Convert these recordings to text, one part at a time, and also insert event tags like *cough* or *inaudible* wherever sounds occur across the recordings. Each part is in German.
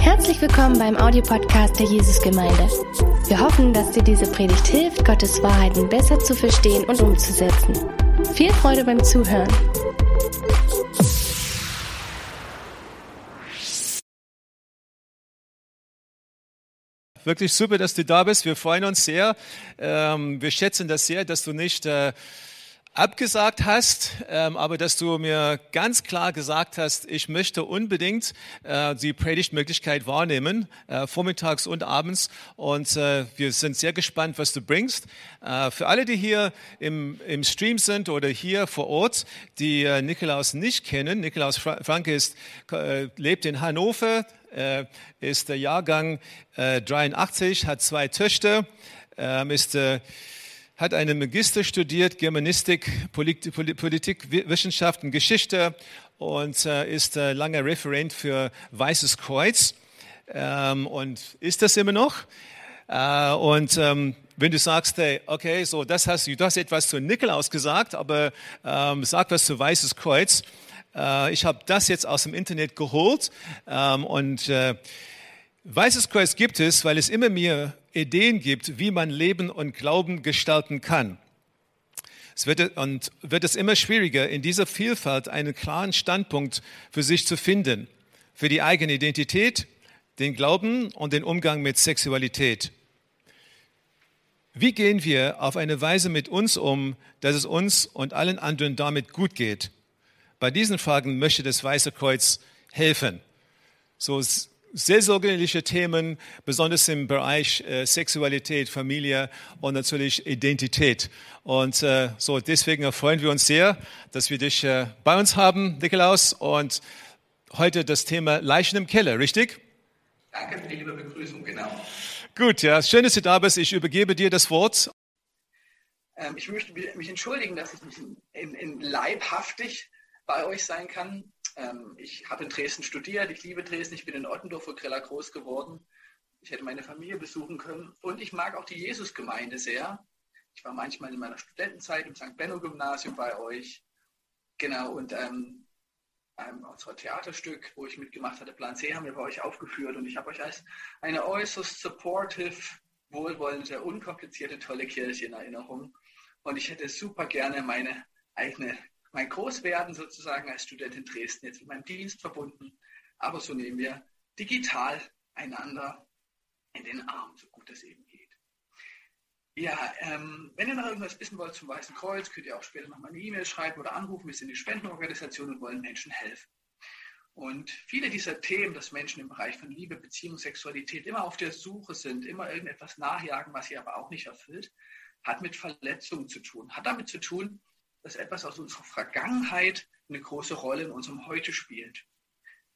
Herzlich willkommen beim Audiopodcast der Jesusgemeinde. Wir hoffen, dass dir diese Predigt hilft, Gottes Wahrheiten besser zu verstehen und umzusetzen. Viel Freude beim Zuhören. Wirklich super, dass du da bist. Wir freuen uns sehr. Ähm, wir schätzen das sehr, dass du nicht äh, abgesagt hast, ähm, aber dass du mir ganz klar gesagt hast, ich möchte unbedingt äh, die Predigtmöglichkeit wahrnehmen, äh, vormittags und abends. Und äh, wir sind sehr gespannt, was du bringst. Für alle, die hier im, Stream sind oder hier vor Ort, die Nikolaus nicht kennen, Nikolaus Franke ist, lebt in Hannover, ist der Jahrgang 83, hat zwei Töchter, ähm, ist hat einen Magister studiert, Germanistik, Politik, Politikwissenschaften, Geschichte und äh, ist äh, langer Referent für Weißes Kreuz ähm, und ist das immer noch. Äh, und ähm, wenn du sagst, hey, okay, so das hast du, du hast etwas zu Nikolaus gesagt, aber ähm, sag was zu Weißes Kreuz. Äh, ich habe das jetzt aus dem Internet geholt ähm, und äh, Weißes Kreuz gibt es, weil es immer mehr Ideen gibt, wie man Leben und Glauben gestalten kann. Es wird, und wird es immer schwieriger, in dieser Vielfalt einen klaren Standpunkt für sich zu finden, für die eigene Identität, den Glauben und den Umgang mit Sexualität. Wie gehen wir auf eine Weise mit uns um, dass es uns und allen anderen damit gut geht? Bei diesen Fragen möchte das Weiße Kreuz helfen. So seelsorgerliche Themen, besonders im Bereich äh, Sexualität, Familie und natürlich Identität. Und äh, so deswegen freuen wir uns sehr, dass wir dich äh, bei uns haben, Nikolaus. Und heute das Thema Leichen im Keller, richtig? Danke für die liebe Begrüßung, genau. Gut, ja, schön, dass du da bist. Ich übergebe dir das Wort. Ähm, ich möchte mich entschuldigen, dass ich nicht in, in leibhaftig bei euch sein kann. Ähm, ich habe in Dresden studiert, ich liebe Dresden, ich bin in Ottendorf vor Griller groß geworden. Ich hätte meine Familie besuchen können und ich mag auch die Jesusgemeinde sehr. Ich war manchmal in meiner Studentenzeit im St. Benno Gymnasium bei euch. Genau, und ähm, ähm, unser Theaterstück, wo ich mitgemacht hatte, Plan C, haben wir bei euch aufgeführt und ich habe euch als eine äußerst supportive, wohlwollende, unkomplizierte, tolle Kirche in Erinnerung. Und ich hätte super gerne meine eigene mein Großwerden sozusagen als Student in Dresden jetzt mit meinem Dienst verbunden. Aber so nehmen wir digital einander in den Arm, so gut es eben geht. Ja, ähm, wenn ihr noch irgendwas wissen wollt zum Weißen Kreuz, könnt ihr auch später noch mal eine E-Mail schreiben oder anrufen. Wir sind die Spendenorganisation und wollen Menschen helfen. Und viele dieser Themen, dass Menschen im Bereich von Liebe, Beziehung, Sexualität immer auf der Suche sind, immer irgendetwas nachjagen, was sie aber auch nicht erfüllt, hat mit Verletzungen zu tun. Hat damit zu tun, dass etwas aus unserer Vergangenheit eine große Rolle in unserem Heute spielt.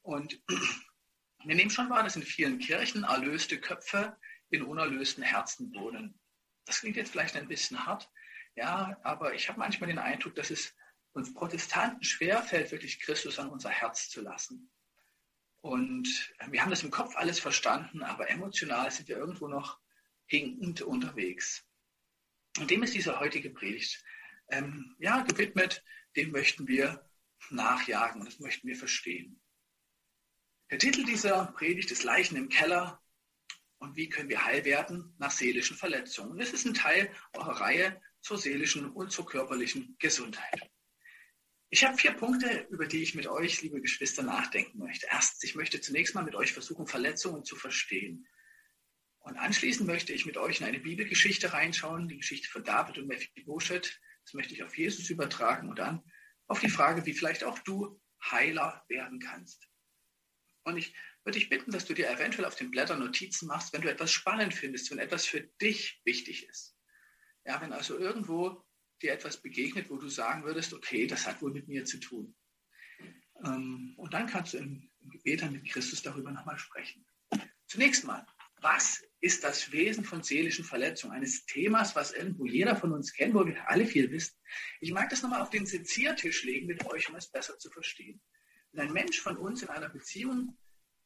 Und *clears throat* wir nehmen schon wahr, dass in vielen Kirchen erlöste Köpfe in unerlösten Herzen wohnen. Das klingt jetzt vielleicht ein bisschen hart, ja, aber ich habe manchmal den Eindruck, dass es uns Protestanten schwerfällt, wirklich Christus an unser Herz zu lassen. Und wir haben das im Kopf alles verstanden, aber emotional sind wir irgendwo noch hinkend unterwegs. Und dem ist diese heutige Predigt ähm, ja, gewidmet, dem möchten wir nachjagen und das möchten wir verstehen. Der Titel dieser Predigt ist Leichen im Keller und wie können wir heil werden nach seelischen Verletzungen. Das ist ein Teil eurer Reihe zur seelischen und zur körperlichen Gesundheit. Ich habe vier Punkte, über die ich mit euch, liebe Geschwister, nachdenken möchte. Erstens, ich möchte zunächst mal mit euch versuchen, Verletzungen zu verstehen. Und anschließend möchte ich mit euch in eine Bibelgeschichte reinschauen, die Geschichte von David und Mephibosheth, das möchte ich auf Jesus übertragen und dann auf die Frage, wie vielleicht auch du Heiler werden kannst. Und ich würde dich bitten, dass du dir eventuell auf den Blättern Notizen machst, wenn du etwas spannend findest, wenn etwas für dich wichtig ist. Ja, wenn also irgendwo dir etwas begegnet, wo du sagen würdest, okay, das hat wohl mit mir zu tun. Ähm, und dann kannst du im Gebet dann mit Christus darüber nochmal sprechen. Zunächst mal, was ist das Wesen von seelischen Verletzungen? Eines Themas, was irgendwo jeder von uns kennt, wo wir alle viel wissen. Ich mag das nochmal auf den Seziertisch legen mit euch, um es besser zu verstehen. Wenn ein Mensch von uns in einer Beziehung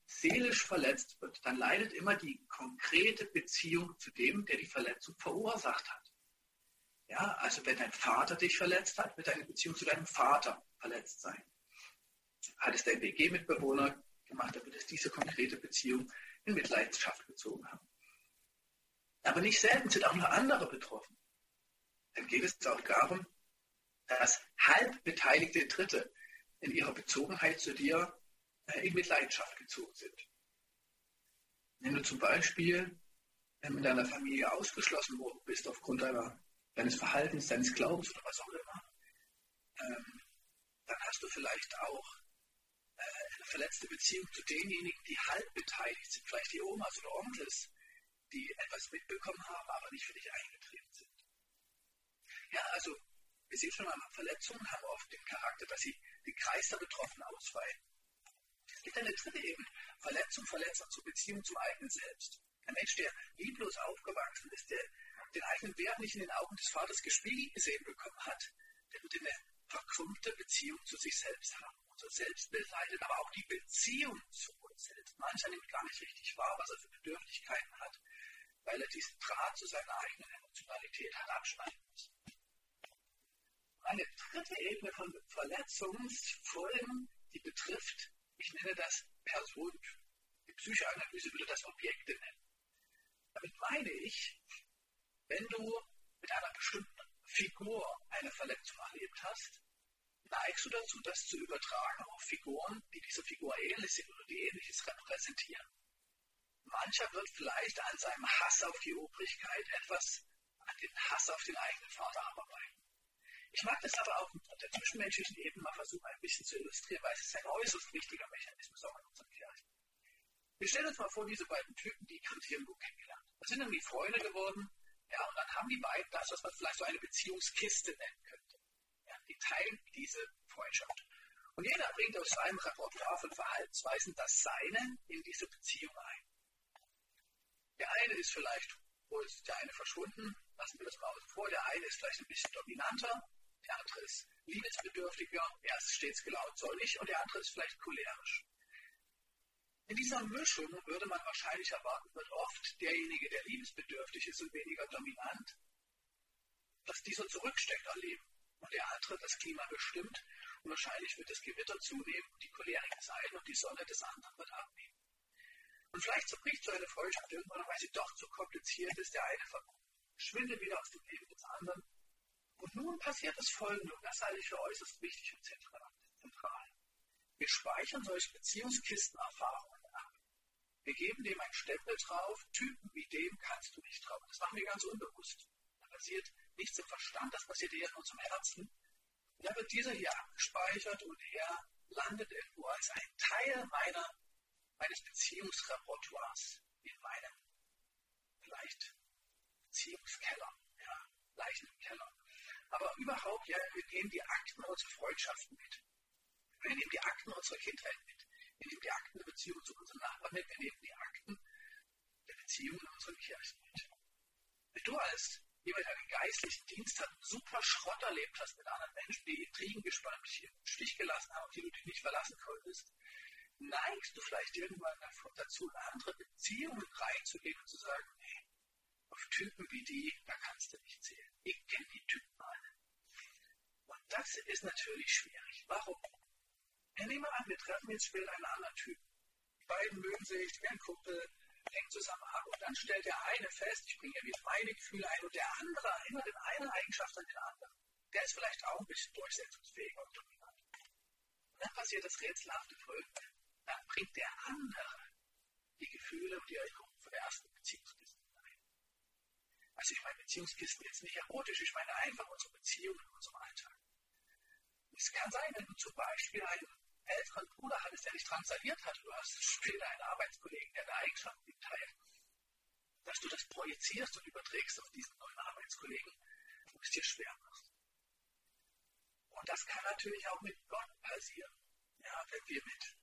seelisch verletzt wird, dann leidet immer die konkrete Beziehung zu dem, der die Verletzung verursacht hat. Ja, also wenn dein Vater dich verletzt hat, wird deine Beziehung zu deinem Vater verletzt sein. Hattest dein WG-Mitbewohner gemacht, damit es diese konkrete Beziehung in Mitleidenschaft gezogen haben. Aber nicht selten sind auch noch andere betroffen. Dann geht es auch darum, dass halb beteiligte Dritte in ihrer Bezogenheit zu dir äh, in Mitleidenschaft gezogen sind. Wenn du zum Beispiel ähm, in deiner Familie ausgeschlossen worden bist aufgrund deiner, deines Verhaltens, deines Glaubens oder was auch immer, ähm, dann hast du vielleicht auch äh, verletzte Beziehung zu denjenigen, die halb beteiligt sind, vielleicht die Omas oder Onkels, die etwas mitbekommen haben, aber nicht für dich eingetreten sind. Ja, also wir sehen schon einmal, Verletzungen haben oft den Charakter, dass sie den Kreis der Betroffenen ausweiten. Es gibt eine dritte Ebene, Verletzung, Verletzung zur Beziehung zum eigenen Selbst. Ein Mensch, der lieblos aufgewachsen ist, der den eigenen Wert nicht in den Augen des Vaters gespiegelt gesehen bekommen hat, der wird eine verkrümmte Beziehung zu sich selbst haben. Unser Selbstbild leidet, aber auch die Beziehung zu uns selbst. Mancher nimmt gar nicht richtig wahr, was er für Bedürftigkeiten hat, weil er diesen Draht zu seiner eigenen Emotionalität hat abschneiden müssen. Eine dritte Ebene von Verletzungsfolgen, die betrifft, ich nenne das Person. Die Psychoanalyse würde das Objekte nennen. Damit meine ich, wenn du mit einer bestimmten Figur eine Verletzung erlebt hast, neigst du dazu, das zu übertragen auf Figuren, die dieser Figur ähnlich sind oder die ähnliches repräsentieren. Mancher wird vielleicht an seinem Hass auf die Obrigkeit etwas an den Hass auf den eigenen Vater abarbeiten. Ich mag das aber auch auf der zwischenmenschlichen Ebene mal versuchen, ein bisschen zu illustrieren, weil es ist ein äußerst wichtiger Mechanismus auch in unseren Kirchen. Wir stellen uns mal vor, diese beiden Typen, die Christi irgendwo kennengelernt. Das sind irgendwie Freunde geworden, ja, und dann haben die beiden das, was man vielleicht so eine Beziehungskiste nennen könnte. Die teilen diese Freundschaft. Und jeder bringt aus seinem Repertoire von Verhaltensweisen das Seine in diese Beziehung ein. Der eine ist vielleicht, wo ist der eine verschwunden, lassen wir das mal außen vor, der eine ist vielleicht ein bisschen dominanter, der andere ist liebesbedürftiger, er ist stets gelaunt säulig und der andere ist vielleicht cholerisch. In dieser Mischung würde man wahrscheinlich erwarten, wird oft derjenige, der liebesbedürftig ist und weniger dominant, dass dieser zurücksteckt erleben und der andere das Klima bestimmt und wahrscheinlich wird das Gewitter zunehmen und die Cholerik sein und die Sonne des anderen wird abnehmen. Und vielleicht zerbricht so eine Freundschaft irgendwann, weil sie doch zu kompliziert ist, der eine verschwindet wieder aus dem Leben des anderen und nun passiert das Folgende, und das halte ich für äußerst wichtig und zentral. Wir speichern solche Beziehungskistenerfahrungen ab. Wir geben dem einen Stempel drauf, Typen wie dem kannst du nicht trauen. Das machen wir ganz unbewusst. Da passiert nichts im Verstand, das passiert eher in unserem Herzen. Dann wird dieser hier abgespeichert und er landet irgendwo als ein Teil meiner, meines Beziehungsrepertoires in meinem vielleicht Beziehungskeller, ja, Leichenkeller. Aber überhaupt, ja, wir nehmen die Akten unserer Freundschaften mit. Wir nehmen die Akten unserer Kindheit mit. Wir nehmen die Akten der Beziehung zu unseren Nachbarn mit. Wir nehmen die Akten der Beziehung in unseren Kirchen mit. Wenn du als jemand, der einen geistlichen Dienst hat, super Schrott erlebt hast mit anderen Menschen, die Intrigen gespannt, dich im Stich gelassen haben, die du dich nicht verlassen konntest, neigst du vielleicht irgendwann dazu, in andere Beziehungen reinzugehen und zu sagen, nee, auf Typen wie die, da kannst du nicht zählen. Ich kenne die Typen alle. Und das ist natürlich schwierig. Warum? Ja, nehmen wir an, wir treffen jetzt später einen anderen Typen. Die beiden mögen sich, werden Kumpel, hängen zusammen ab. Und dann stellt der eine fest, ich bringe wieder meine Gefühle ein, und der andere erinnert in einer Eigenschaft an den anderen. Der ist vielleicht auch ein bisschen durchsetzungsfähiger und dominant. Und dann passiert das rätselhafte Folgende. Dann bringt der andere die Gefühle und die Erinnerungen von der ersten Beziehungskiste ein. Also ich meine Beziehungskisten jetzt nicht erotisch, ich meine einfach unsere Beziehungen in unserem Alltag. Es kann sein, wenn du zum Beispiel einen älteren Bruder hattest, der dich transaliert hat, du hast später einen Arbeitskollegen, der deine Eigenschaften teilt, dass du das projizierst und überträgst auf diesen neuen Arbeitskollegen und es dir schwer machst. Und das kann natürlich auch mit Gott passieren. Ja, wenn wir mit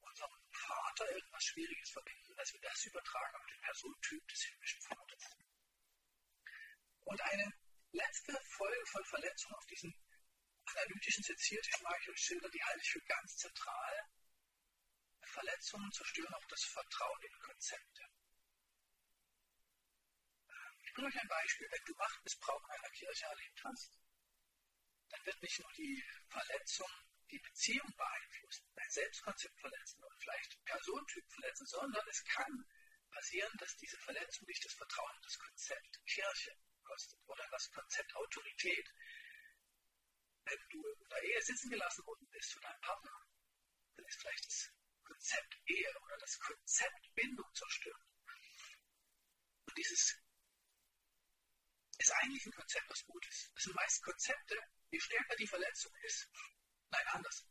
unserem Vater irgendwas Schwieriges verbinden, dass wir das übertragen auf den Personentyp des himmlischen Vaters. Und eine letzte Folge von Verletzung auf diesen analytischen Seziertisch schildern, die halte ich für ganz zentral. Verletzungen zerstören auch das Vertrauen in Konzepte. Ich bringe euch ein Beispiel. Wenn du Machtmissbrauch in einer Kirche erlebt hast, dann wird nicht nur die Verletzung die Beziehung beeinflussen, dein Selbstkonzept verletzen und vielleicht Personentyp verletzen, sondern es kann passieren, dass diese Verletzung dich das Vertrauen in das Konzept Kirche kostet oder das Konzept Autorität. Wenn du in der Ehe sitzen gelassen worden bist von deinem Partner, dann ist vielleicht das Konzept Ehe oder das Konzept Bindung zerstört. Und dieses ist eigentlich ein Konzept, was gut ist. Das sind meist Konzepte, je stärker die Verletzung ist, nein, anders.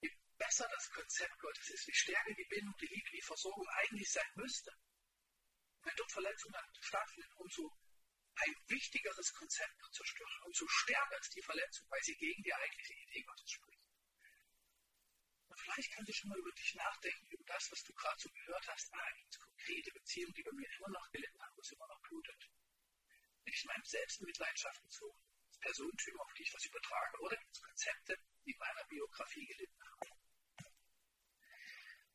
Je besser das Konzept Gottes ist, wie stärker die Bindung, die Liebe, die Versorgung eigentlich sein müsste. Wenn dort Verletzungen stattfinden, umso ein wichtigeres Konzept wird zerstören, umso stärker ist die Verletzung, weil sie gegen die eigentliche Idee Gottes spricht. Und vielleicht kannst du schon mal über dich nachdenken, über das, was du gerade so gehört hast. Ah, gibt konkrete Beziehungen, die bei mir immer noch gelitten haben, wo es immer noch blutet. Bin ich in meinem Selbstmitleidschaft gezogen? Personentypen, auf die ich was übertrage? Oder gibt es Konzepte, die in meiner Biografie gelitten haben?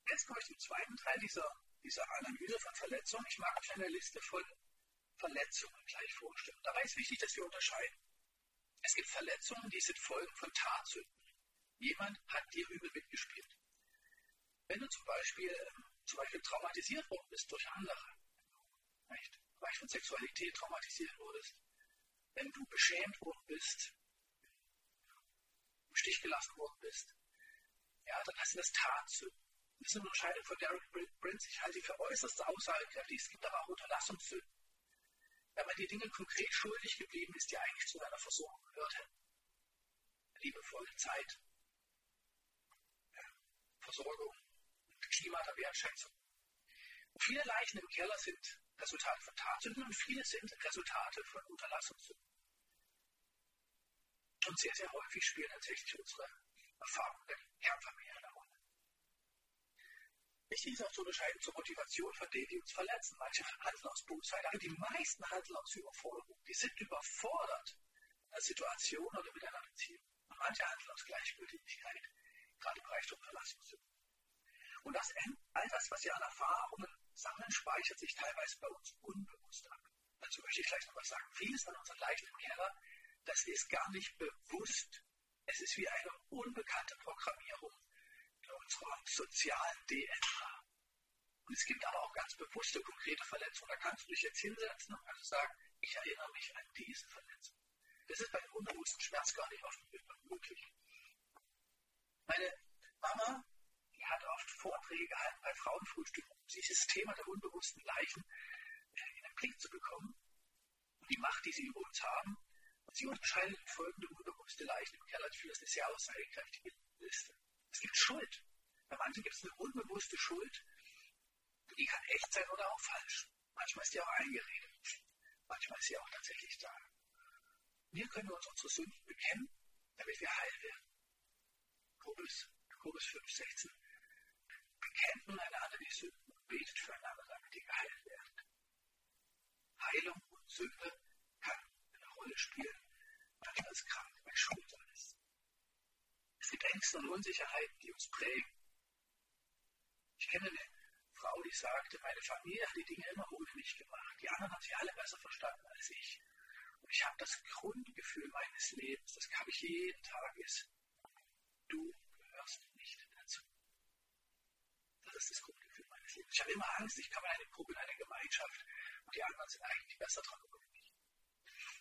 Jetzt komme ich zum zweiten Teil dieser, dieser Analyse von Verletzungen. Ich mag euch eine Liste von Verletzungen gleich vorstellen. Dabei ist wichtig, dass wir unterscheiden. Es gibt Verletzungen, die sind Folgen von Tatsünden. Jemand hat dir übel mitgespielt. Wenn du zum Beispiel, ähm, zum Beispiel traumatisiert worden bist durch andere, Bereich von Sexualität traumatisiert wurdest, wenn du beschämt worden bist, im Stich gelassen worden bist, ja, dann hast du das Tatsünden. Das ist eine Unterscheidung von Derek Prince. Ich halte sie für äußerst aussagekräftig. Es gibt aber auch Unterlassungssünden. Wenn man die Dinge konkret schuldig geblieben ist, die eigentlich zu seiner Versorgung gehört hätten. Liebevolle Zeit, Versorgung, Klima der Wertschätzung. Und viele Leichen im Keller sind Resultate von Tatsünden und viele sind Resultate von Unterlassungssünden. Und sehr, sehr häufig spielen tatsächlich unsere Erfahrungen der Kernfamilie eine Rolle. Wichtig ist auch zu unterscheiden zur Motivation von denen, die uns verletzen. Manche handeln aus Bosheit, aber die meisten handeln aus Überforderung. Die sind überfordert in einer Situation oder mit einer Beziehung. Und manche handeln aus Gleichgültigkeit, gerade im Bereich Unterlassungssünden. Und das, all das, was wir an Erfahrungen sammeln, speichert sich teilweise bei uns unbewusst ab. Dazu möchte ich gleich noch was sagen. Vieles an unseren Leichen Keller, das ist gar nicht bewusst. Es ist wie eine unbekannte Programmierung unserer sozialen DNA. Und es gibt aber auch ganz bewusste, konkrete Verletzungen. Da kannst du dich jetzt hinsetzen und kannst sagen, ich erinnere mich an diese Verletzung. Das ist bei dem unbewussten Schmerz gar nicht oft möglich. Meine Mama hat oft Vorträge gehalten bei Frauenfrühstücken, um dieses Thema der unbewussten Leichen äh, in den Blick zu bekommen und die Macht, die sie über uns haben. Und sie unterscheidet folgende unbewusste Leichen im Keller. Finde das eine sehr aussagekräftige Liste. Es gibt Schuld. Bei manchen gibt es eine unbewusste Schuld, die kann echt sein oder auch falsch. Manchmal ist die auch eingeredet. Manchmal ist sie auch tatsächlich da. Wir können uns unsere Sünden bekennen, damit wir heil werden. Jakobus, Jakobus 5, 16 bekennt nun einander die Sünden und betet füreinander, damit die geheilt werden. Heilung und Sünde kann eine Rolle spielen, manchmal ist krank, weil Schuld ist. Es gibt Ängste und Unsicherheiten, die uns prägen. Ich kenne eine Frau, die sagte, meine Familie hat die Dinge immer ohne mich gemacht. Die anderen haben sie alle besser verstanden als ich. Und ich habe das Grundgefühl meines Lebens, das habe ich jeden Tag, ist, du ist das Grundgefühl meines Lebens. Ich habe immer Angst, ich komme in eine Gruppe, in eine Gemeinschaft und die anderen sind eigentlich besser dran als ich.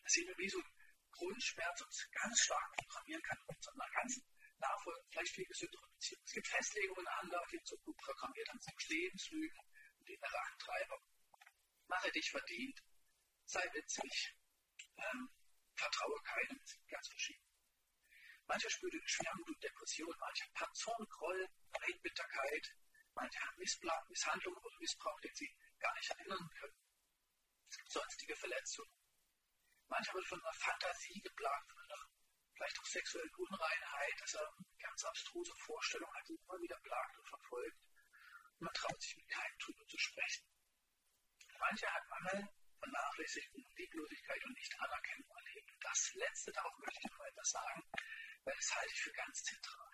Das sehen wir, wie so ein Grundschmerz uns ganz stark programmieren kann in unserer ganzen Nachfolge, vielleicht viel. Es gibt Festlegungen andere, die uns so gut programmiert haben, sind Lebenslügen und innere Antreiber. Mache dich verdient, sei witzig, ähm, vertraue keinem, ganz verschieden. Mancher spürt Schwermut und Depression, mancher hat Zorn, Groll, Bitterkeit, Manche haben Misshandlung oder Missbrauch, den sie gar nicht erinnern können. Es gibt sonstige Verletzungen. Manche wird von einer Fantasie geplagt, von einer vielleicht auch sexuellen Unreinheit, dass er ganz abstruse Vorstellung hat, die immer wieder plagt und verfolgt. Man traut sich mit keinem drüber zu sprechen. Manche hat Mangel, Vernachlässigung, Lieblosigkeit und Nicht-Anerkennung erlebt. Und das Letzte, darauf möchte ich noch etwas sagen, weil das halte ich für ganz zentral.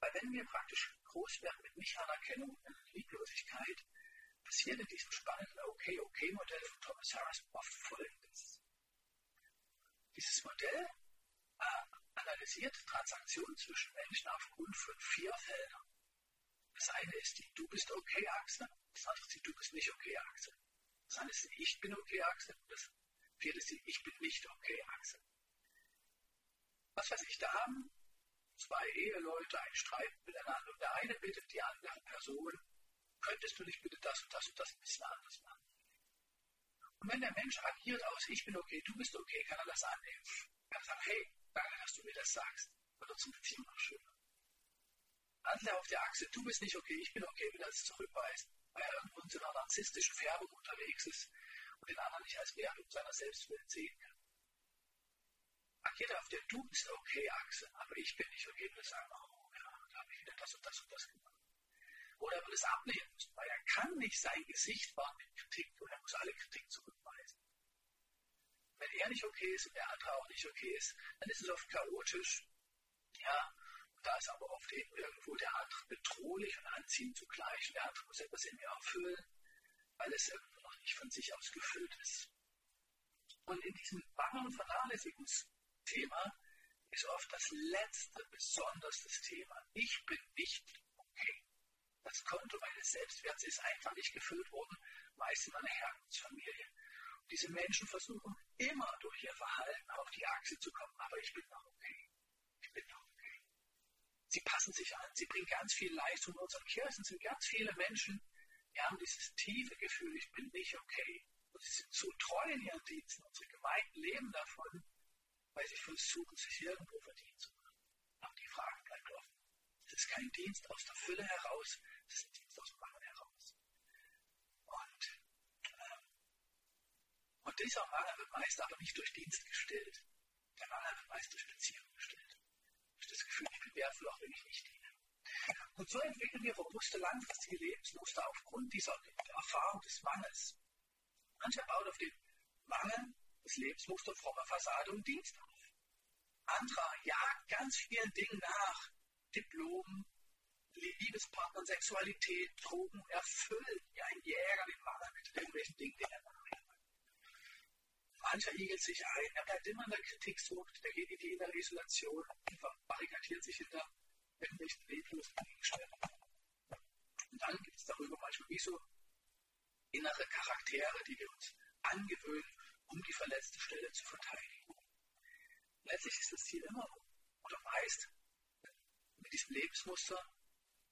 Weil wenn wir praktisch groß werden mit Nicht-Anerkennung und Lieblosigkeit, passiert in diesem spannenden OK-OK-Modell von Thomas Harris oft Folgendes. Dieses Modell analysiert Transaktionen zwischen Menschen aufgrund von vier Feldern. Das eine ist die Du bist okay Achse, das andere ist die Du bist nicht okay Achse. Das eine ist die Ich bin okay Achse und das vierte ist die Ich bin nicht okay Achse. Was weiß ich, da haben zwei Eheleute einen Streit miteinander und der eine bittet die andere Person, könntest du nicht bitte das und das und das ein bisschen anders machen? Und wenn der Mensch agiert aus, ich bin okay, du bist okay, kann er das annehmen. Er sagen, hey, danke, dass du mir das sagst. Wird unsere Beziehung noch schöner. Andere auf der Achse, du bist nicht okay, ich bin okay, will das zurückweisen, weil er irgendwo in einer narzisstischen Färbung unterwegs ist und den anderen nicht als Wert um seiner Selbstwillen sehen kann. Agiert er auf der Du bist okay Achse, aber ich bin nicht okay, will sagen, oh ja, da habe ich wieder das und das und das gemacht. Oder er will es ablehnen müssen, weil er kann nicht sein Gesicht wahren mit Kritik und er muss alle Kritik zurückweisen. Wenn er nicht okay ist und der andere auch nicht okay ist, dann ist es oft chaotisch. Ja, da ist aber oft eben irgendwo der andere bedrohlich und anziehend zugleich und der andere muss etwas in mir erfüllen, weil es irgendwo noch nicht von sich aus gefüllt ist. Und in diesem Bangen- und Vernachlässigungsthema ist oft das letzte besonders das Thema. Ich bin nicht okay. Das Konto meines Selbstwerts ist einfach nicht gefüllt worden, meist in meiner Herkunftsfamilie. Und diese Menschen versuchen immer durch ihr Verhalten auf die Achse zu kommen, aber ich bin noch okay. Ich bin noch okay. Sie passen sich an, sie bringen ganz viel Leistung. In unseren Kirchen sind ganz viele Menschen, die haben dieses tiefe Gefühl, ich bin nicht okay. Und sie sind so treu in ihren Diensten. Unsere Gemeinden leben davon, weil sie versuchen, sich irgendwo verdienen zu machen. Aber die Frage bleibt offen. Es ist kein Dienst aus der Fülle heraus, es ist ein Dienst aus dem Mangel heraus. Und, ähm, und dieser Mangel wird meist aber nicht durch Dienst gestillt. Der Mangel wird meist durch Beziehung gestillt. Durch das Gefühl, ich bin wertvoll, auch wenn ich nicht diene. Und so entwickeln wir robuste, langfristige Lebensmuster aufgrund dieser Erfahrung des Mangels. Mancher baut auf den Mangel des Lebensmuster frommer Fassade und Dienst auf. Anderer jagt ganz vielen Dingen nach, Diplom, Liebespartner, Sexualität, Drogen erfüllen wie ein Jäger den Mangel mit irgendwelchen Dingen, die er nachjagt. Mancher igelt sich ein, er bleibt immer in der Kritiksucht, der geht in die innere Isolation, barrikadiert sich hinter irgendwelchen leblosen Gegenständen. Und dann gibt es darüber manchmal wie so innere Charaktere, die wir uns angewöhnen, um die verletzte Stelle zu verteidigen. Letztlich ist das Ziel immer, oder meist, mit diesem Lebensmuster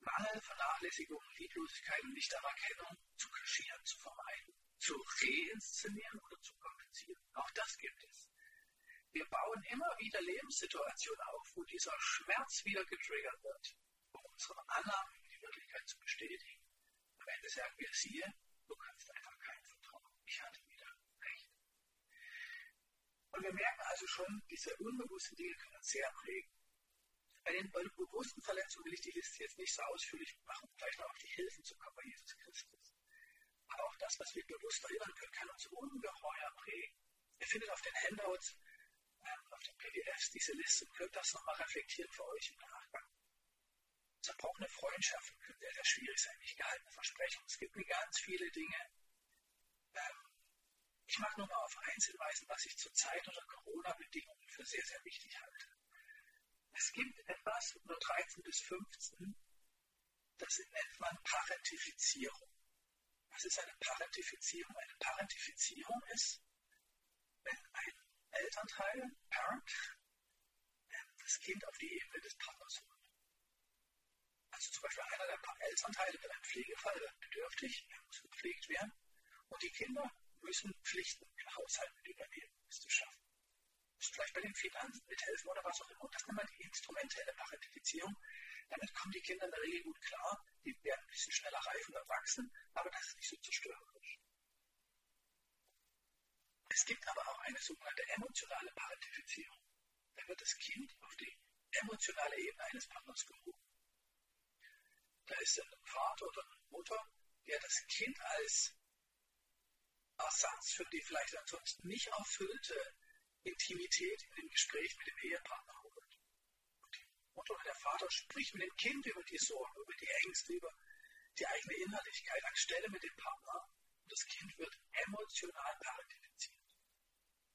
Mangel, Vernachlässigung, Lieblosigkeit und Nichtanerkennung zu kaschieren, zu vermeiden, zu reinszenieren oder zu kompensieren. Auch das gibt es. Wir bauen immer wieder Lebenssituationen auf, wo dieser Schmerz wieder getriggert wird, um unsere Annahme über die Wirklichkeit zu bestätigen. Am Ende sagen wir, siehe, du kannst einfach kein Vertrauen. Ich hatte wieder recht. Und wir merken also schon, diese unbewussten Dinge können uns sehr prägen. Bei den, bei den bewussten Verletzungen will ich die Liste jetzt nicht so ausführlich machen, um gleich noch auf die Hilfen zu kommen bei Jesus Christus. Aber auch das, was wir bewusst erinnern können, kann uns ungeheuer prägen. Ihr findet auf den Handouts, ähm, auf den PDFs diese Liste und könnt das nochmal reflektieren für euch im Nachgang. Zerbrochene Freundschaften können sehr, sehr schwierig sein, nicht gehaltene Versprechungen. Es gibt ganz viele Dinge. Ähm, ich mag nur mal auf eins hinweisen, was ich zurzeit unter Corona-Bedingungen für sehr, sehr wichtig halte. Es gibt etwas unter 13 bis 15, das nennt man Parentifizierung. Was ist eine Parentifizierung? Eine Parentifizierung ist, wenn ein Elternteil, Parent, das Kind auf die Ebene des Partners holt. Also zum Beispiel einer der Elternteile wird ein Pflegefall, wird bedürftig, er muss gepflegt werden und die Kinder müssen Pflichten im Haushalt mit übernehmen, um es zu schaffen vielleicht bei den Finanzen mithelfen oder was auch immer. Das nennt man die instrumentelle Parentifizierung. Damit kommen die Kinder in der Regel gut klar. Die werden ein bisschen schneller reifen und wachsen, aber das ist nicht so zerstörerisch. Es gibt aber auch eine sogenannte emotionale Parentifizierung. Da wird das Kind auf die emotionale Ebene eines Partners gehoben. Da ist ein Vater oder eine Mutter, der das Kind als Ersatz für die vielleicht ansonsten nicht erfüllte Intimität in dem Gespräch mit dem Ehepartner Mutter oder der Vater spricht mit dem Kind über die Sorgen, über die Ängste, über die eigene Innerlichkeit anstelle mit dem Partner. Und das Kind wird emotional parentifiziert.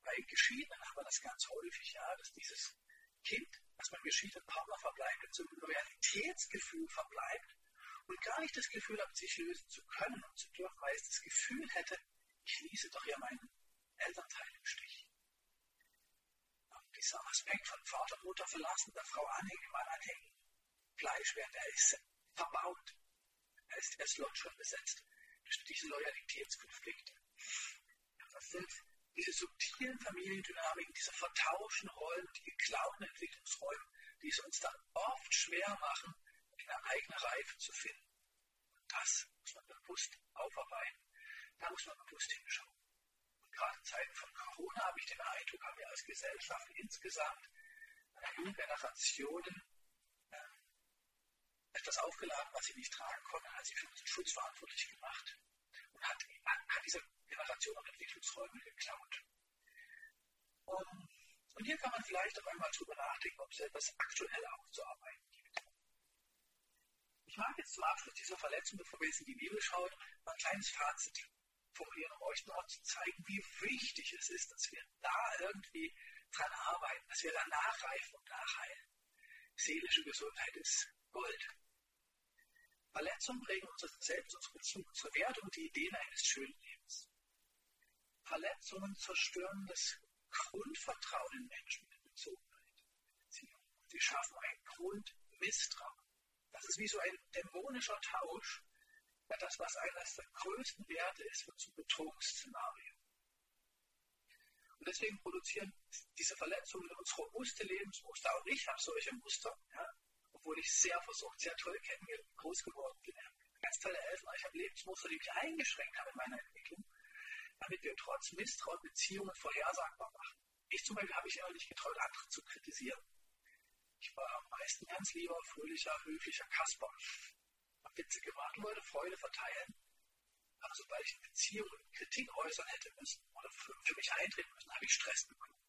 Bei Geschiedenen haben wir das ganz häufig, ja, dass dieses Kind, das beim geschiedenen Partner verbleibt, in so einem Loyalitätsgefühl verbleibt und gar nicht das Gefühl habt, sich lösen zu können und zu dürfen, weil ich das Gefühl hätte, ich ließe doch ja meinen Elternteil im Stich. Und dieser Aspekt von Vater und Mutter verlassen, der Frau anhängen, Mann anhängen, Fleisch werden, er ist verbaut. Er ist, er Slot schon besetzt durch diese Loyalitätskonflikte. Das sind diese subtilen Familiendynamiken, diese vertauschten Rollen, die geklauten Entwicklungsräume, die es uns dann oft schwer machen, in eine eigene Reife zu finden. Das muss man bewusst aufarbeiten. Da muss man bewusst hinschauen. Gerade in Zeiten von Corona habe ich den Eindruck, haben wir als Gesellschaft insgesamt einer jungen Generationen äh, etwas aufgeladen, was sie nicht tragen konnten, hat sie für unseren Schutz verantwortlich gemacht und hat, hat dieser Generation auch Entwicklungsräume geklaut. Um, und hier kann man vielleicht auch einmal drüber nachdenken, ob es etwas aktuell aufzuarbeiten gibt. Ich mag jetzt zum Abschluss dieser Verletzung, bevor wir jetzt in die Bibel schauen, mal ein kleines Fazit formulieren, um euch zu zeigen, wie wichtig es ist, dass wir da irgendwie dran arbeiten, dass wir da nachreifen und nachheilen. Seelische Gesundheit ist Gold. Verletzungen bringen unser Selbst, unsere Beziehung zur Wert und die Ideen eines schönen Lebens. Verletzungen zerstören das Grundvertrauen in Menschen mit Bezogenheit. Sie, sie schaffen ein Grundmisstrauen. Das ist wie so ein dämonischer Tausch, ja, das, was eines der größten Werte ist, wird zum Betrugsszenario. Und deswegen produzieren diese Verletzungen uns robuste Lebensmuster. Auch ich habe solche Muster, ja, obwohl ich sehr versorgt, sehr toll kennengelernt, groß geworden bin. Ganz tolle Eltern, ich habe Lebensmuster, die mich eingeschränkt haben in meiner Entwicklung damit wir trotz Misstrauen Beziehungen vorhersagbar machen. Ich zum Beispiel habe mich immer nicht getraut, andere zu kritisieren. Ich war am meisten ganz lieber, fröhlicher, höflicher Kasper. Witze gemacht, wollte Freude verteilen. Aber sobald ich in Beziehungen Kritik äußern hätte müssen oder für, für mich eintreten müssen, habe ich Stress bekommen.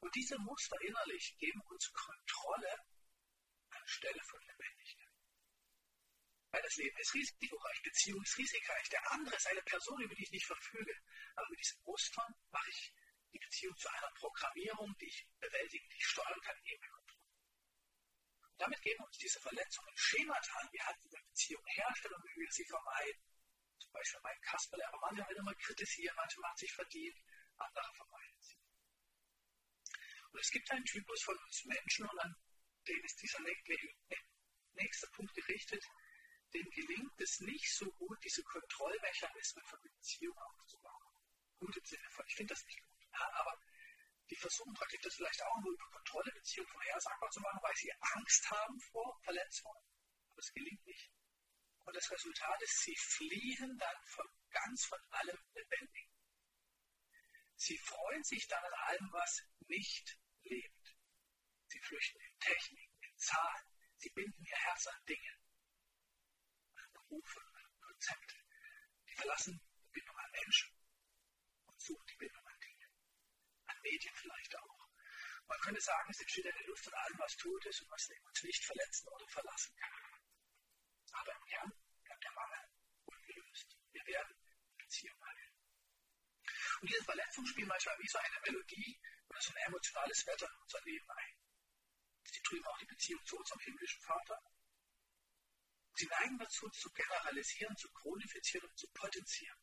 Und diese Muster innerlich geben uns Kontrolle anstelle von Lebendigkeit. Weil das Leben ist risikoreich, Beziehung ist risikoreich. Der andere ist eine Person, über die ich nicht verfüge. Aber mit diesen Mustern mache ich die Beziehung zu einer Programmierung, die ich bewältigen, die ich steuern kann, eben damit geben uns diese Verletzungen Schemata an, wie halten wir Beziehungen herstellen und wie wir sie vermeiden. Zum Beispiel mein Kasperle, aber manche will immer kritisieren, manche machen sich verdient, andere vermeiden sie. Und es gibt einen Typus von uns Menschen und an den ist dieser nächste Punkt gerichtet, denen gelingt es nicht so gut, diese Kontrollmechanismen von Beziehungen aufzubauen. Gut im Sinne von, ich finde das nicht gut. Ja, aber die versuchen praktisch das vielleicht auch nur über Kontrolle Beziehungen vorhersagbar zu machen, weil sie Angst haben vor Verletzungen. Aber es gelingt nicht. Und das Resultat ist, sie fliehen dann von ganz von allem Lebendigen. Sie freuen sich dann an allem, was nicht lebt. Sie flüchten in Technik, in Zahlen. Sie binden ihr Herz an Dinge. Berufe, Konzepte. Die verlassen die Bindung an Menschen und suchen die Bindung an. An Medien vielleicht auch. Man könnte sagen, es entsteht eine Luft an allem, was tot ist und was uns nicht verletzen oder verlassen kann. Aber im Kern bleibt der Mangel ungelöst. Wir werden Beziehung heilen. Und diese Verletzungen spielen manchmal wie so eine Melodie oder so ein emotionales Wetter in unser Leben ein. Sie trüben auch die Beziehung zu unserem himmlischen Vater Sie neigen dazu, zu generalisieren, zu chronifizieren und zu potenzieren.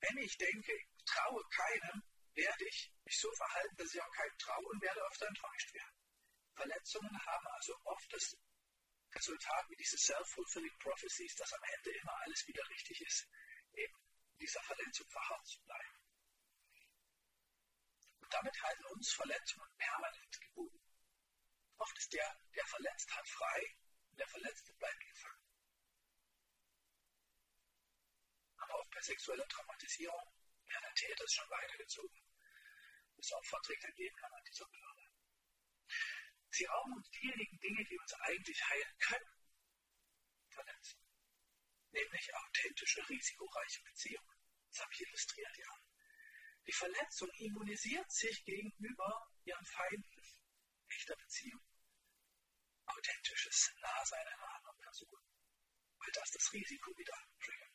Wenn ich denke, ich traue keinem, werde ich mich so verhalten, dass ich auch keinem traue und werde öfter enttäuscht werden. Verletzungen haben also oft das Resultat wie diese self-fulfilling prophecies, dass am Ende immer alles wieder richtig ist, eben dieser Verletzung verharrt zu bleiben. Und damit halten uns Verletzungen permanent gebunden. Oft ist der, der verletzt hat, frei und der Verletzte bleibt gefangen. bei sexueller Traumatisierung werden der Täter ist schon weitergezogen. Das Opfer trägt dagegen an dieser Bürde. Sie rauben uns diejenigen Dinge, die uns eigentlich heilen können, verletzen. Nämlich authentische, risikoreiche Beziehungen. Das habe ich illustriert, ja. Die Verletzung immunisiert sich gegenüber ihren Feinden echter Beziehung. Authentisches Nahsein einer anderen Person. Weil das das Risiko wieder triggert.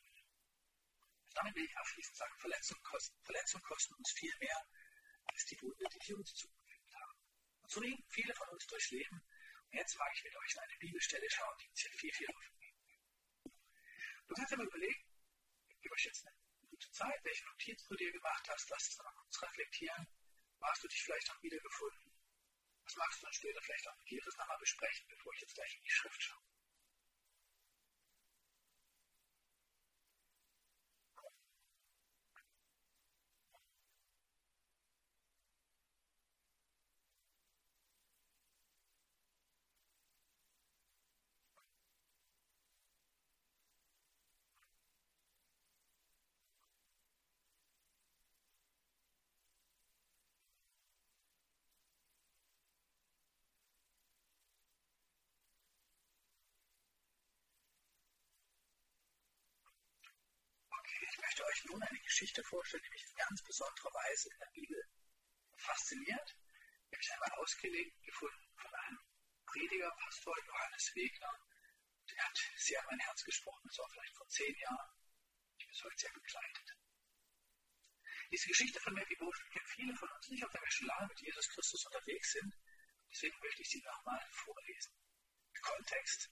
Damit will ich abschließend sagen, Verletzungen kosten, Verletzungen kosten uns viel mehr als die Wunde, die wir uns zugefügt haben. Und so nehmen viele von uns durchs Leben. Und jetzt mag ich mit euch in eine Bibelstelle schauen, die uns hier viel, viel Du kannst dir mal überlegen, ich gebe euch jetzt eine gute Zeit, welche Notizen du dir gemacht hast, lass es dann kurz reflektieren. Wo hast du dich vielleicht auch wiedergefunden? Was magst du dann später vielleicht auch mit Jesus nochmal besprechen, bevor ich jetzt gleich in die Schrift schaue? Ich möchte euch nun eine Geschichte vorstellen, die mich in ganz besonderer Weise in der Bibel fasziniert. Die habe ich einmal ausgelegt gefunden von einem Prediger, Pastor Johannes Wegner. Der hat sehr an mein Herz gesprochen, das war vielleicht vor zehn Jahren. Ich bin bis heute sehr begleitet. Diese Geschichte von Mephibosheth kennen viele von uns nicht, auch wenn wir schon lange mit Jesus Christus unterwegs sind. Deswegen möchte ich sie nochmal vorlesen. Kontext.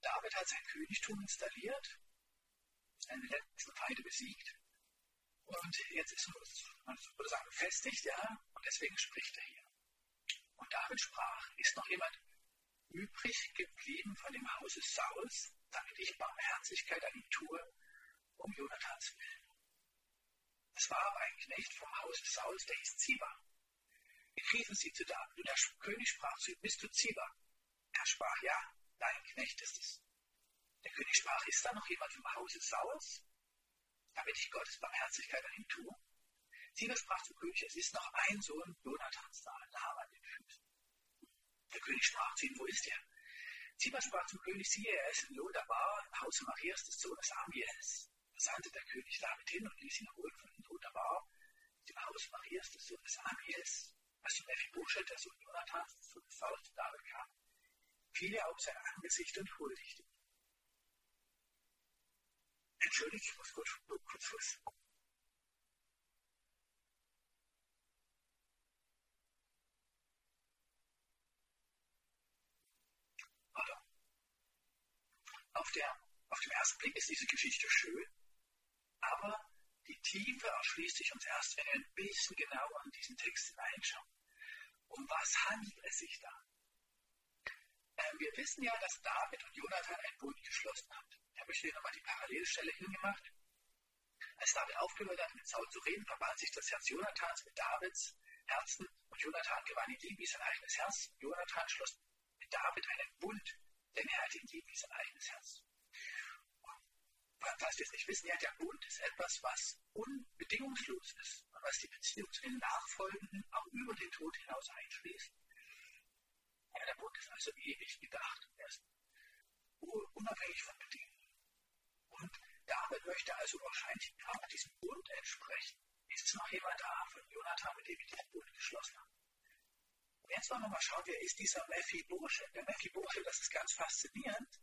David hat sein Königtum installiert seine letzten Feinde besiegt. Und jetzt ist man würde sagen, befestigt, ja, und deswegen spricht er hier. Und David sprach, ist noch jemand übrig geblieben von dem Hause Sauls, damit ich Barmherzigkeit an ihm tue, um Jonathans willen. Es war aber ein Knecht vom Hause Sauls, der hieß Ziba. Wir riefen sie zu David, und der König sprach zu ihm, bist du Ziba? Er sprach, ja, dein Knecht ist es. Der König sprach, ist da noch jemand vom Hause Sauls, damit ich Gottes Barmherzigkeit an ihm tue? Ziba sprach zum König, es ist noch ein Sohn Jonathans da, Lahm an den Füßen. Der König sprach zu ihm, wo ist er? Ziba sprach zum König, siehe, er ist in Lodabar, im Hause Marias des Sohnes Amiels. Da sandte der König David hin und ließ ihn holen von Lodabar, dem Haus Marias des Sohnes Amiels. Als zu Mephibosheth, der Sohn Jonathans, des Sohnes Saul zu David kam, fiel er auf sein Angesicht und huldigte ihm. Entschuldigt, ich muss kurz, kurz was. Also, auf, der, auf dem ersten Blick ist diese Geschichte schön, aber die Tiefe erschließt sich uns erst, wenn wir ein bisschen genauer in diesen Text hineinschauen. Um was handelt es sich da? Ähm, wir wissen ja, dass David und Jonathan einen Bund geschlossen haben. Ich habe hier nochmal die Parallelstelle hingemacht. Als David aufgehört hat, mit Saul zu reden, verband sich das Herz Jonathans mit Davids Herzen und Jonathan gewann lieb wie sein eigenes Herz. Jonathan schloss mit David einen Bund, denn er hatte lieb wie sein eigenes Herz. Und was wir jetzt nicht wissen, ja, der Bund ist etwas, was unbedingungslos ist und was die Beziehung zu den Nachfolgenden auch über den Tod hinaus einschließt. Ja, der Bund ist also ewig gedacht. Er ist unabhängig von Bedingungen. David möchte also wahrscheinlich gerade diesem Bund entsprechen. Ist noch jemand da von Jonathan, mit dem ich diesen Bund geschlossen habe? Und jetzt wollen wir mal schauen, wer ist dieser Mephibosheth? Der Mephibosheth, das ist ganz faszinierend,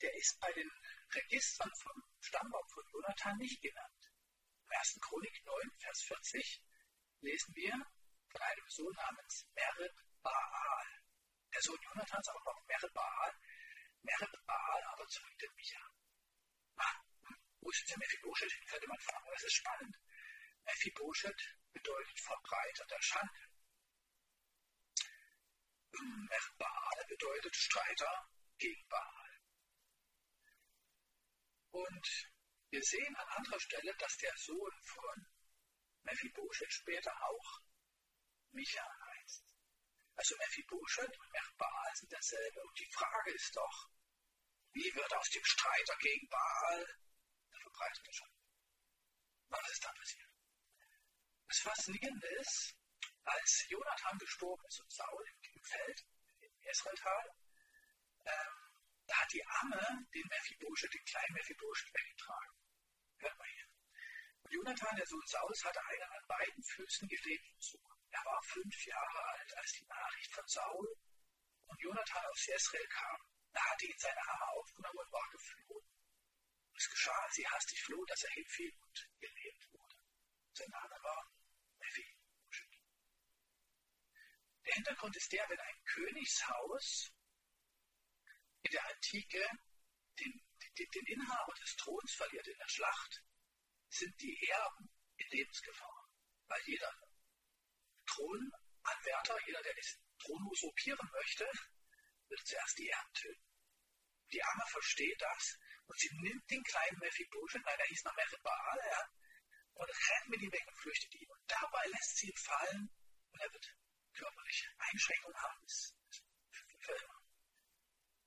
der ist bei den Registern vom Stammbaum von Jonathan nicht genannt. Im 1. Chronik 9, Vers 40 lesen wir von einem Sohn namens Merit Baal. Der Sohn Jonathans auch noch Merit Baal. Merit Baal aber zeugte Micha. Mephibosheth hin, könnte man fragen. Das ist spannend. Mephibosheth bedeutet der Schande. Baal bedeutet Streiter gegen Baal. Und wir sehen an anderer Stelle, dass der Sohn von Mephibosheth später auch Micha heißt. Also Mephibosheth und Merbaal sind dasselbe. Und die Frage ist doch, wie wird aus dem Streiter gegen Baal schon? Was ist da passiert? Das Faszinierende ist, als Jonathan gestorben ist und Saul im Feld, im Israeltal, ähm, da hat die Amme den Mephibosheth, den kleinen Mephibosheth weggetragen. Hört mal hier. Und Jonathan, der Sohn Sauls, hatte einen an beiden Füßen gelegten Sohn. Er war fünf Jahre alt, als die Nachricht von Saul und Jonathan aus Jezreel kam. Da hatte ihn seine Amme aufgenommen und war geflohen. Es geschah, als sie hastig floh, dass er hinfiel und gelähmt wurde. Sein Name war Mephibosheth. Der Hintergrund ist der, wenn ein Königshaus in der Antike den, die den Inhaber des Throns verliert in der Schlacht, sind die Erben in Lebensgefahr. Weil jeder Thronanwärter, jeder, der diesen Thron usurpieren möchte, wird zuerst die Erben töten. Die Arme versteht das und sie nimmt den kleinen Mephibosheth, nein, er hieß noch Meribbaal, ja, und rennt mit ihm weg und flüchtet ihm. Und dabei lässt sie ihn fallen und er wird körperliche Einschränkungen haben. Für immer.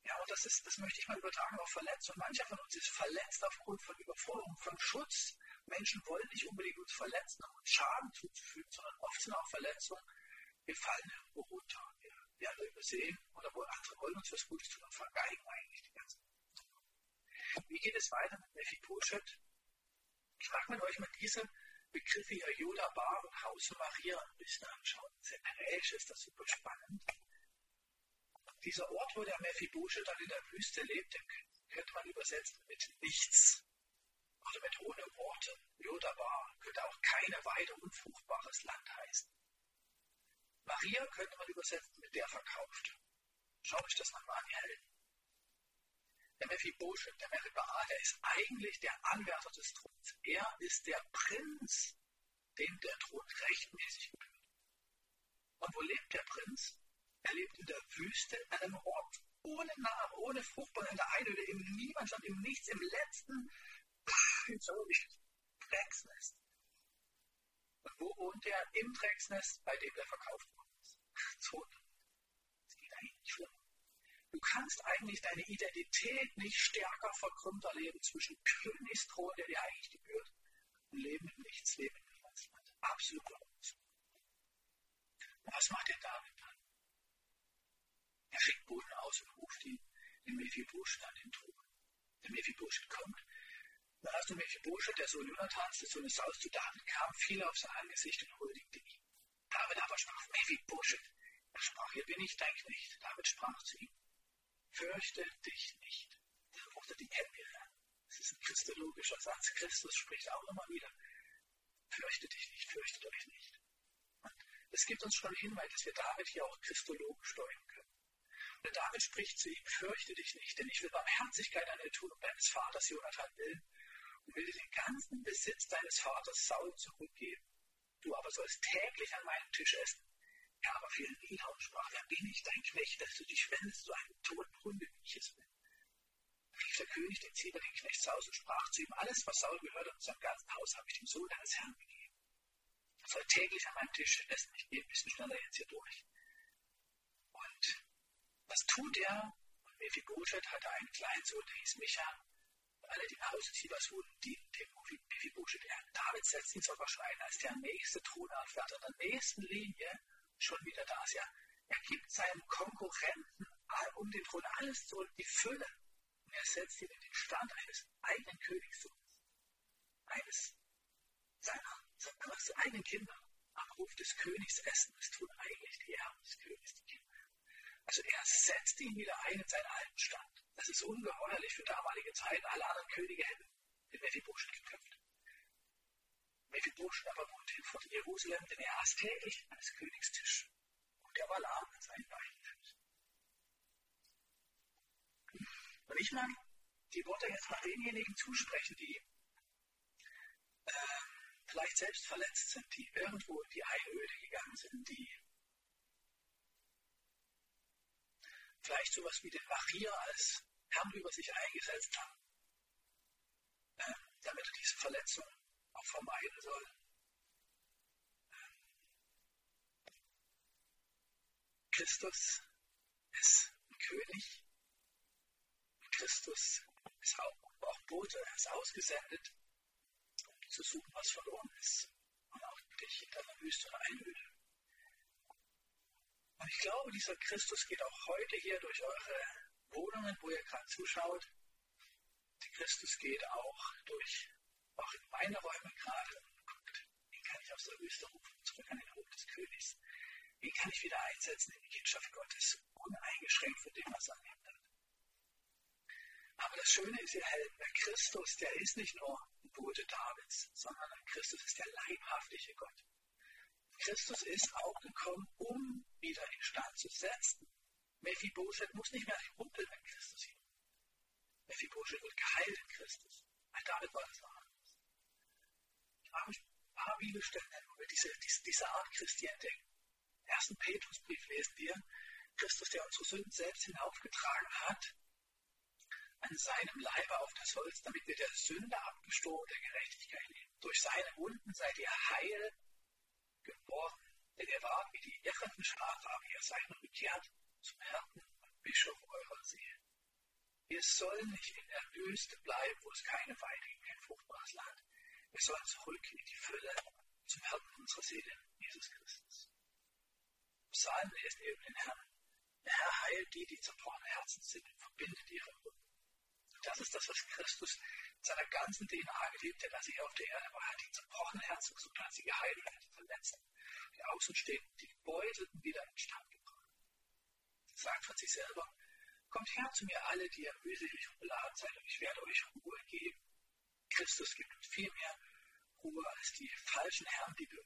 Ja, und das ist, das möchte ich mal übertragen auf Verletzung. Mancher von uns ist verletzt aufgrund von Überforderung, von Schutz. Menschen wollen nicht unbedingt uns verletzen, um uns Schaden zuzufügen, sondern oft sind auch Verletzungen. Wir fallen irgendwo runter. Wir werden übersehen oder andere wollen uns was Gutes tun und vergeigen eigentlich. Wie geht es weiter mit Mephibosheth? Ich mit euch mal diese Begriffe hier Joda Bar und Hause Maria ein bisschen anschauen. Hebräisch ist das super spannend. Dieser Ort, wo der Mephibosheth dann in der Wüste lebt, den könnte man übersetzen mit nichts. Oder mit ohne Worte. Jodabar könnte auch keine Weide unfruchtbares Land heißen. Maria könnte man übersetzen mit der verkauft. Schau euch das mal an, ihr Helden. Der Mephibosheth, der Meribaa, der ist eigentlich der Anwärter des Throns. Er ist der Prinz, dem der Thron rechtmäßig gehört. Und wo lebt der Prinz? Er lebt in der Wüste, an einem Ort ohne Namen, ohne Fruchtbar in der Einöde, im Niemandsland, im Nichts, im letzten, *clears throat* Drecksnest. Und wo wohnt er? Im Drecksnest, bei dem er verkauft worden ist. So, das geht eigentlich nicht schlimm. Du kannst eigentlich deine Identität nicht stärker verkrümmt erleben zwischen Königsthron, der dir eigentlich gebührt, und Leben im Nichts, Leben im Niemandsland. Absoluter Unsinn. Was macht der David dann? Er schickt Boten aus und ruft ihn, den Mephibosheth an den Thron. Der Mephibosheth kommt. Dann hast du Mephibosheth, der Sohn Jonathans, des Sohnes Saus zu David kam, fiel auf sein Angesicht und huldigte ihm. David aber sprach, Mephibosheth. Er sprach, hier bin ich dein Knecht. David sprach zu ihm, fürchte dich nicht. Worte, die kennen wir. Das ist ein christologischer Satz. Christus spricht auch immer wieder. Fürchte dich nicht, fürchtet euch nicht. Es gibt uns schon Hinweis, dass wir David hier auch christologisch steuern können. Und David spricht zu ihm, fürchte dich nicht, denn ich will Barmherzigkeit an dir tun um deines Vaters Jonathan willen und will dir den ganzen Besitz deines Vaters Saul zurückgeben. Du aber sollst täglich an meinem Tisch essen. Er aber fiel nieder und sprach, da bin ich dein Knecht, dass du dich wendest zu einem toten Hunde, wie ich es bin. Da rief der König den Zieber den Knecht Saul und sprach zu ihm, alles, was Saul gehört und seinem ganzen Haus, habe ich dem Sohn deines Herrn gegeben soll täglich an meinem Tisch essen. Ich gehe ein bisschen schneller jetzt hier durch. Und was tut er? Und Mephibosheth hatte einen kleinen Sohn, der hieß Micha. Alle, die nach Hause Sibas wohnen, dienten dem Mephibosheth. Er, David setzt ihn sogar schon als der nächste Thronanwärter in der nächsten Linie schon wieder da ist. Ja, er gibt seinem Konkurrenten um den Thron alles zurück, die Fülle. Und er setzt ihn in den Stand eines eigenen Königssohnes. Eines seiner seine eigenen Kinder am Ruf des Königs essen. Das tun eigentlich die Erben des Königs, die Kinder. Also er setzt ihn wieder ein in seinen alten Stand. Das ist ungeheuerlich für damalige Zeiten. Alle anderen Könige hätten den Mephibosheth geköpft. Mephibosheth aber wohnte in Jerusalem, denn er aß täglich an des Königs Tisch. Und er war lahm an seinen beiden. Und ich mag die Worte jetzt mal denjenigen zusprechen, die vielleicht selbst verletzt sind, die irgendwo in die Einöde gegangen sind, die vielleicht sowas wie den Maria als Herrn über sich eingesetzt haben, äh, damit er diese Verletzung auch vermeiden soll. Christus ist ein König. Christus ist auch, auch Bote, er ist ausgesendet zu suchen, was verloren ist. Und auch dich in deiner Wüste und Einöde. Und ich glaube, dieser Christus geht auch heute hier durch eure Wohnungen, wo ihr gerade zuschaut. Der Christus geht auch durch auch in meine Räume gerade und guckt, wen kann ich aus der Wüste rufen, zurück an den Hof des Königs. Wen kann ich wieder einsetzen in die Kindschaft Gottes, uneingeschränkt von dem, was er annimmt. Aber das Schöne ist, ihr Helden, der Christus, der ist nicht nur ein Bote Davids, sondern Christus ist der leibhaftige Gott. Christus ist auch gekommen, um wieder in Stand zu setzen. Mephibosheth muss nicht mehr rumpeln, wenn Christus hier Mephibosheth wird geheilt in Christus. Bei David war das noch ein paar Bibelstellen wir diese, diese, diese Art Christi entdecken. Im ersten Petrusbrief lesen wir, Christus, der unsere Sünden selbst hinaufgetragen hat, an seinem Leibe auf das Holz, damit wir der Sünde abgestorben der Gerechtigkeit leben. Durch seine Wunden seid ihr heil geworden, denn ihr wart wie die irrenden Schafe, aber ihr seid bekehrt zum Hirten und Bischof eurer Seele. Wir sollen nicht in der Wüste bleiben, wo es keine Weide gibt, kein fruchtbares Land. Wir sollen zurück in die Fülle zum Hirten unserer Seele, Jesus Christus. Psalmen lesen wir über den Herrn. Der Herr heilt die, die zerbrochene Herzen sind und verbindet ihre Wunden. Das ist das, was Christus in seiner ganzen DNA gelebt hat, als er auf der Erde war. Er hat die zerbrochenen Herzen gesucht, hat sie geheilt, hat die Verletzten, die Außenstehenden, die Gebeutelten wieder in Stand gebracht. Er sagt von sich selber, kommt her zu mir alle, die ihr mühselig und beladen seid, und ich werde euch Ruhe geben. Christus gibt uns viel mehr Ruhe als die falschen Herren, die wir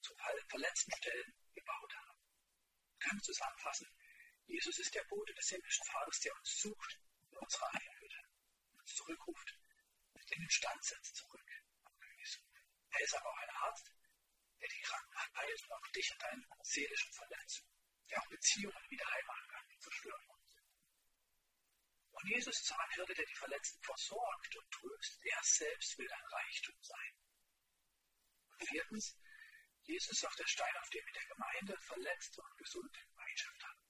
zu verletzten Stellen gebaut haben. Wir können zusammenfassen, Jesus ist der Bote des himmlischen Vaters, der uns sucht in unserer Einhütte uns zurückruft und in den Stand setzt zurück. Er ist aber auch ein Arzt, der die Kranken heilt und auch dich und deine seelischen Verletzungen, der auch Beziehungen wieder heimmachen kann, die zerstört Und Jesus ist ein Hirte, der die Verletzten versorgt und tröstet. Er selbst will ein Reichtum sein. Und viertens, Jesus ist auch der Stein, auf dem wir der Gemeinde Verletzte und Gesunde Gemeinschaft haben.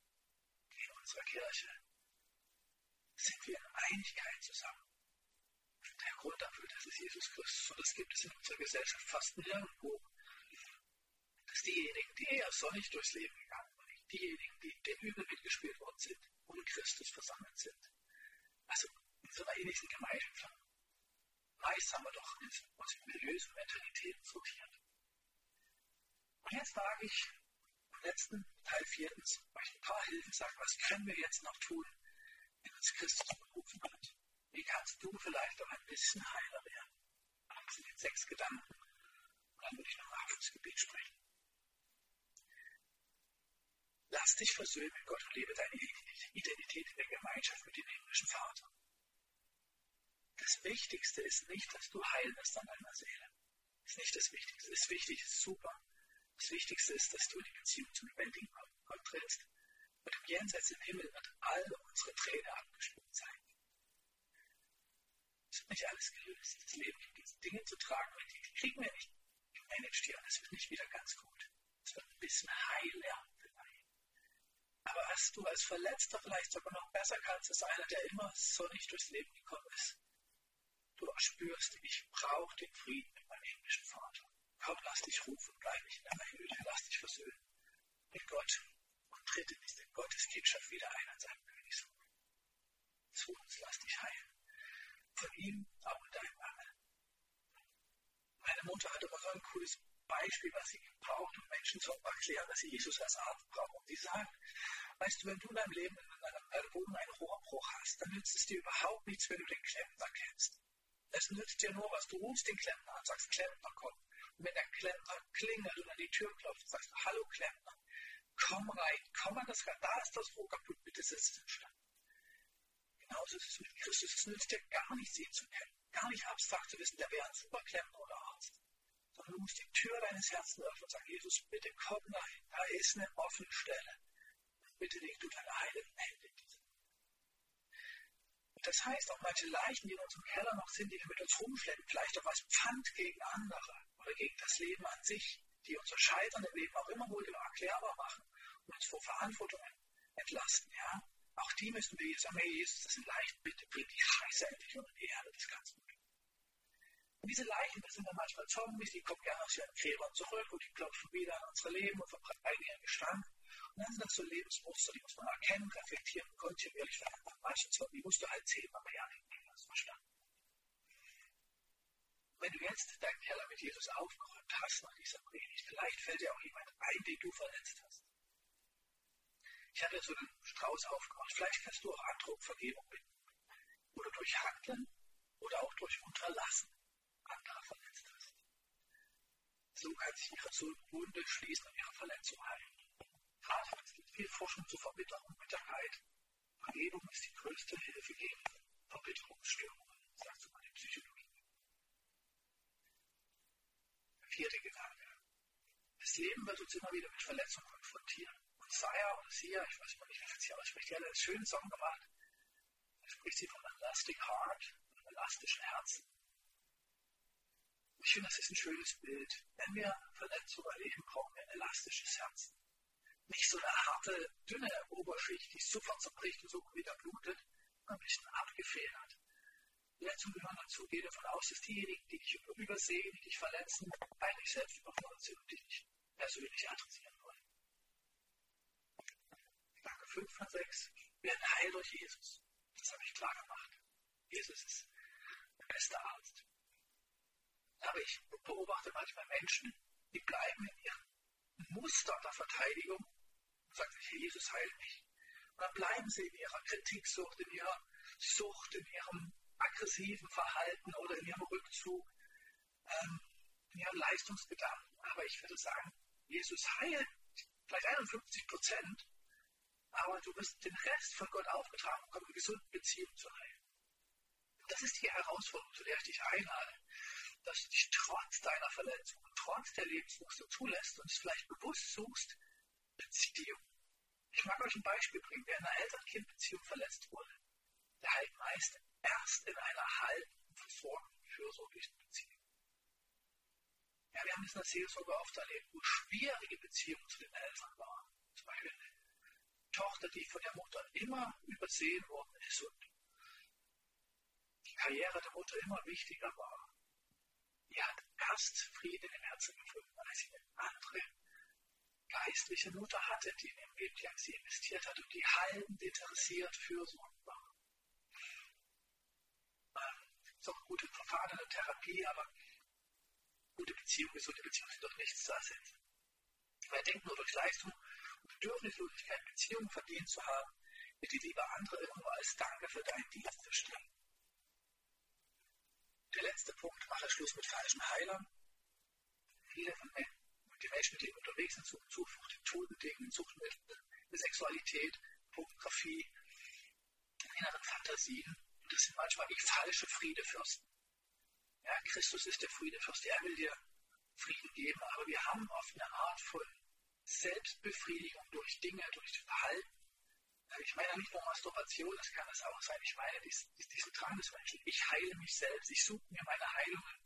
In unserer Kirche sind wir in Einigkeit zusammen. Der Grund dafür, das ist Jesus Christus. Und das gibt es in unserer Gesellschaft fast nirgendwo. Dass diejenigen, die eher sonnig durchs Leben gegangen sind, diejenigen, die dem Übel mitgespielt worden sind, ohne Christus versammelt sind. Also einer ähnlichen Gemeinschaft. Meist haben wir doch uns in und Mentalitäten sortiert. Und jetzt frage ich im letzten Teil viertens, weil ich ein paar Hilfen sage, was können wir jetzt noch tun, wenn uns Christus berufen hat. Wie kannst du vielleicht auch ein bisschen heiler werden? Das sind jetzt sechs Gedanken. Und dann würde ich noch auf das Gebet sprechen. Lass dich versöhnen mit Gott und lebe deine Identität in der Gemeinschaft mit dem himmlischen Vater. Das Wichtigste ist nicht, dass du heil wirst an deiner Seele. Das ist nicht das Wichtigste. Das Wichtigste ist super. Das Wichtigste ist, dass du in die Beziehung zum lebendigen Gott trittst und im Jenseits im Himmel wird all unsere Tränen abgespült sein. Es wird nicht alles gelöst. Das Leben gibt Dinge zu tragen, die, kriegen wir nicht gemanagt hier. Es wird nicht wieder ganz gut. Es wird ein bisschen heiler. Aber was du als Verletzter vielleicht sogar noch besser kannst, ist einer, der immer sonnig durchs Leben gekommen ist. Du spürst, ich brauche den Frieden mit meinem himmlischen Vater. Komm, lass dich rufen, bleib nicht in deiner Hütte, lass dich versöhnen mit Gott tritt in diese Gotteskindschaft wieder ein an seinem Königshof. Zu uns lass dich heilen. Von ihm, auch in deinem Mangel. Meine Mutter hatte aber so ein cooles Beispiel, was sie braucht, um Menschen zu erklären, dass sie Jesus als Arzt brauchen. Und sie sagt, weißt du, wenn du in deinem Leben in deinem Wohnung einen Rohrbruch hast, dann nützt es dir überhaupt nichts, wenn du den Klempner kennst. Es nützt dir nur was. Du rufst den Klempner an, sagst, Klempner, komm. Und wenn der Klempner klingelt und an die Tür klopft, sagst du, hallo Klempner, komm rein, komm an das rein, da ist das Rohr kaputt, bitte setz den Stand. Genauso ist es mit Christus. Es nützt dir gar nichts, ihn zu kennen, gar nicht abstrakt zu wissen, der wäre ein Superklempner oder Arzt. Sondern du musst die Tür deines Herzens öffnen und sagen, Jesus, bitte komm rein, da ist eine offene Stelle. Bitte leg du deine heiligen Hände in diese. Und das heißt, auch manche Leichen, die in unserem Keller noch sind, die wir mit uns rumschleppen, vielleicht auch als Pfand gegen andere oder gegen das Leben an sich, die unser Scheitern im Leben auch immer wohl erklärbar machen und uns vor Verantwortungen entlasten. Ja? Auch die müssen wir jetzt sagen, hey Jesus, das sind Leichen, bitte bring die Scheiße endlich unter die Erde, das kannst du tun. Und diese Leichen, das sind dann manchmal Zombies, die kommen gerne aus ihren Gräbern zurück und die klopfen wieder an unser Leben und verbreiten ihren Gestank. Und dann sind das so Lebensmuster, die muss man erkennen, reflektieren und kontinuierlich verändern. Manche Zombie musst du halt zehnmal beerdigen, hast verstanden wenn du jetzt deinen Keller mit Jesus aufgeräumt hast nach dieser Predigt, vielleicht fällt dir auch jemand ein, den du verletzt hast. Ich habe so einen Strauß aufgemacht. Vielleicht kannst du auch andere Vergebung bitten. Oder durch Handeln oder auch durch Unterlassen andere verletzt hast. So kann sich ihre Wunde schließen und ihre Verletzung heilen. Es gibt viel Forschung zur Verbitterung, Bitterkeit. Vergebung ist die größte Hilfe gegen Verbitterungsstörungen, sagt so mal die Psychologie. Vierte Gedanke. Das Leben wird uns immer wieder mit Verletzungen konfrontieren. Und Saya oder Sia, ich weiß mal nicht, wie sie ausspricht, die hat einen schönen Song gemacht. Da spricht sie von einem elastic heart, einem elastischen Herzen. Ich finde, das ist ein schönes Bild. Wenn wir Verletzungen erleben, brauchen wir ein elastisches Herz. Nicht so eine harte, dünne Oberschicht, die sofort zerbricht und so wieder blutet, ein bisschen abgefedert. Verletzungen gehören dazu. Gehe davon aus, dass diejenigen, die dich übersehen, die dich verletzen, eigentlich selbst überfordert sind und dich nicht persönlich adressieren wollen. Gedanke 5 von 6. Wir werden heil durch Jesus. Das habe ich klar gemacht. Jesus ist der beste Arzt. Aber ich beobachte manchmal Menschen, die bleiben in ihrem Muster der Verteidigung und sagen sich, Jesus heilt mich. Und dann bleiben sie in ihrer Kritiksucht, in ihrer Sucht, in ihrem aggressiven Verhalten oder in ihrem Rückzug, ähm, in ihrem Leistungsgedanken. Aber ich würde sagen, Jesus heilt vielleicht 51 Prozent, aber du wirst den Rest von Gott aufgetragen bekommen, eine gesunde Beziehung zu heilen. Das ist die Herausforderung, zu der ich dich einlade, dass du dich trotz deiner Verletzung und trotz der Lebensmuster zulässt und es vielleicht bewusst suchst, Beziehung. Ich mag euch ein Beispiel bringen. Wer in einer Eltern-Kind-Beziehung verletzt wurde, der heilt meist erst in einer halben, versorgten, fürsorglichen Beziehung. Ja, wir haben es in der Seelsorge oft erlebt, wo schwierige Beziehungen zu den Eltern waren. Zum Beispiel eine Tochter, die von der Mutter immer übersehen worden ist und die Karriere der Mutter immer wichtiger war. Die hat erst Frieden im Herzen gefunden, als sie eine andere geistliche Mutter hatte, die in ihrem Leben sie investiert hat und die heilend interessiert fürsorgend war. Es ist auch gute Verfahren in der Therapie, aber gute Beziehungen, gesunde Beziehungen sind doch nichts zu ersetzen. Wer denkt nur durch Leistung und Bedürfnislosigkeit Beziehungen verdient zu haben, wird die Liebe anderer irgendwo als Danke für deinen Dienst verstehen. Der letzte Punkt, mache Schluss mit falschen Heilern. Viele von den Menschen, die unterwegs sind, suchen Zuflucht in Todendingen, Suchtmitteln, Sexualität, Pornografie, inneren Fantasien das sind manchmal wie falsche Friedefürsten. Ja, Christus ist der Friedefürst, er will dir Frieden geben, aber wir haben oft eine Art von Selbstbefriedigung durch Dinge, durch Verhalten. Ich meine nicht nur Masturbation, das kann das auch sein. Ich meine diesen Drang des Menschen. Ich heile mich selbst, ich suche mir meine Heilungen.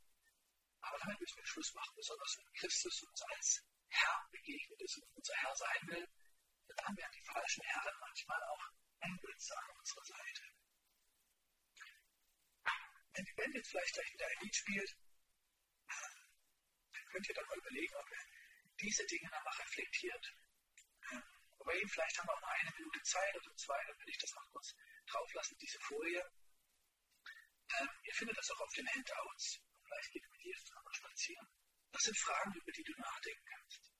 Aber damit müssen wir Schluss machen, besonders wenn Christus uns als Herr begegnet ist und unser Herr sein will, dann werden die falschen Herren manchmal auch Engels an unserer Seite wenn die Band jetzt vielleicht gleich wieder ein Lied spielt, dann könnt ihr dann mal überlegen, ob ihr diese Dinge dann reflektiert. Aber vielleicht haben wir auch noch eine Minute Zeit oder zwei, dann will ich das noch kurz drauf lassen, diese Folie. Ähm, ihr findet das auch auf den Handouts. Vielleicht geht mit dir mal spazieren. Das sind Fragen, über die du nachdenken kannst.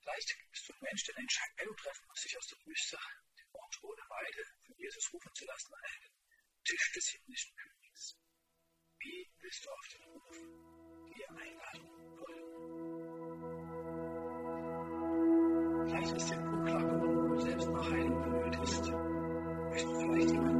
Vielleicht bist du ein Mensch, der eine Entscheidung treffen muss, sich aus der Wüste, dem Ort ohne Weide, von Jesus rufen zu lassen, einen Tisch des himmlischen Königs. Wie willst du auf den Ruf, die Einladung Vielleicht ist der geworden, wo du selbst noch Heilung benötigst. Möchtest du vielleicht jemanden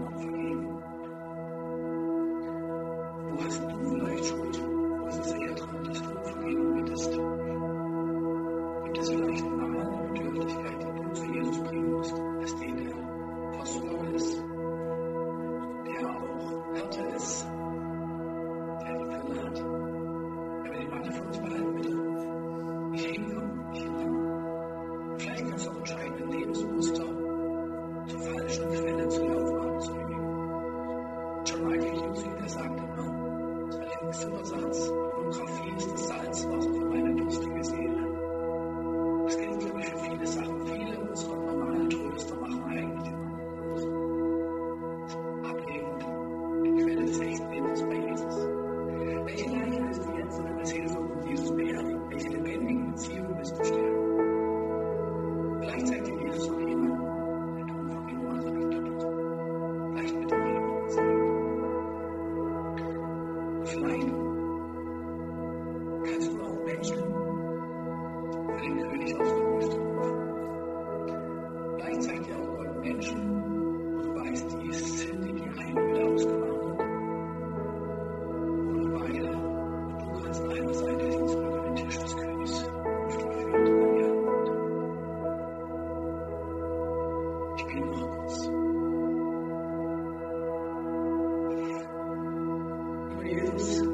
is.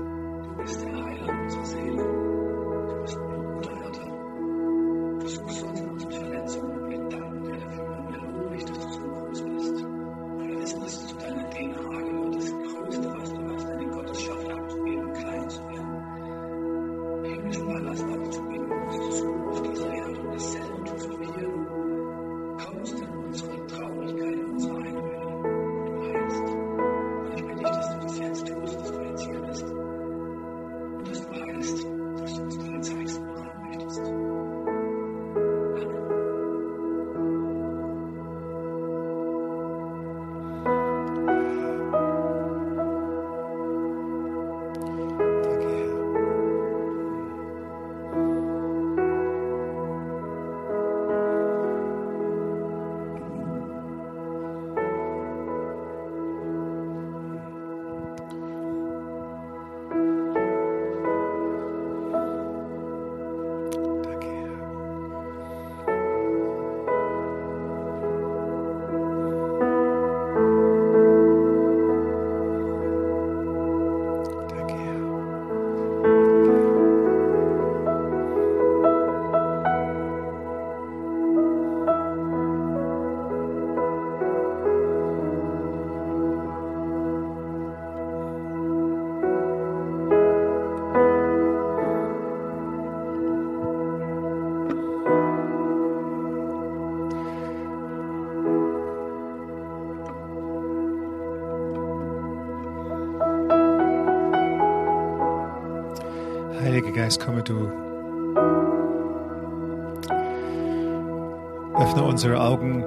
Geist, komme du. Öffne unsere Augen,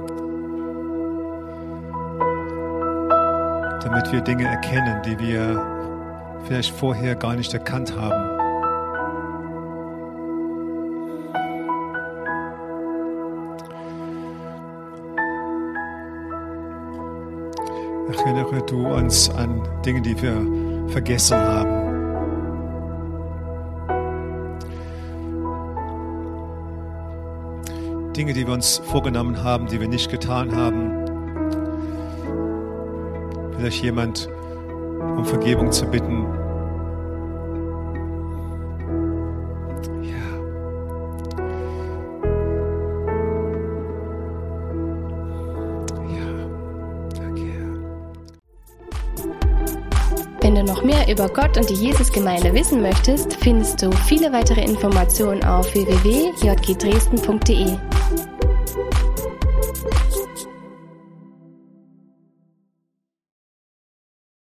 damit wir Dinge erkennen, die wir vielleicht vorher gar nicht erkannt haben. Erinnere du uns an Dinge, die wir vergessen haben. Dinge, die wir uns vorgenommen haben, die wir nicht getan haben. Vielleicht jemand um Vergebung zu bitten. Wenn du noch mehr über Gott und die Jesusgemeinde wissen möchtest, findest du viele weitere Informationen auf www.jgdresden.de.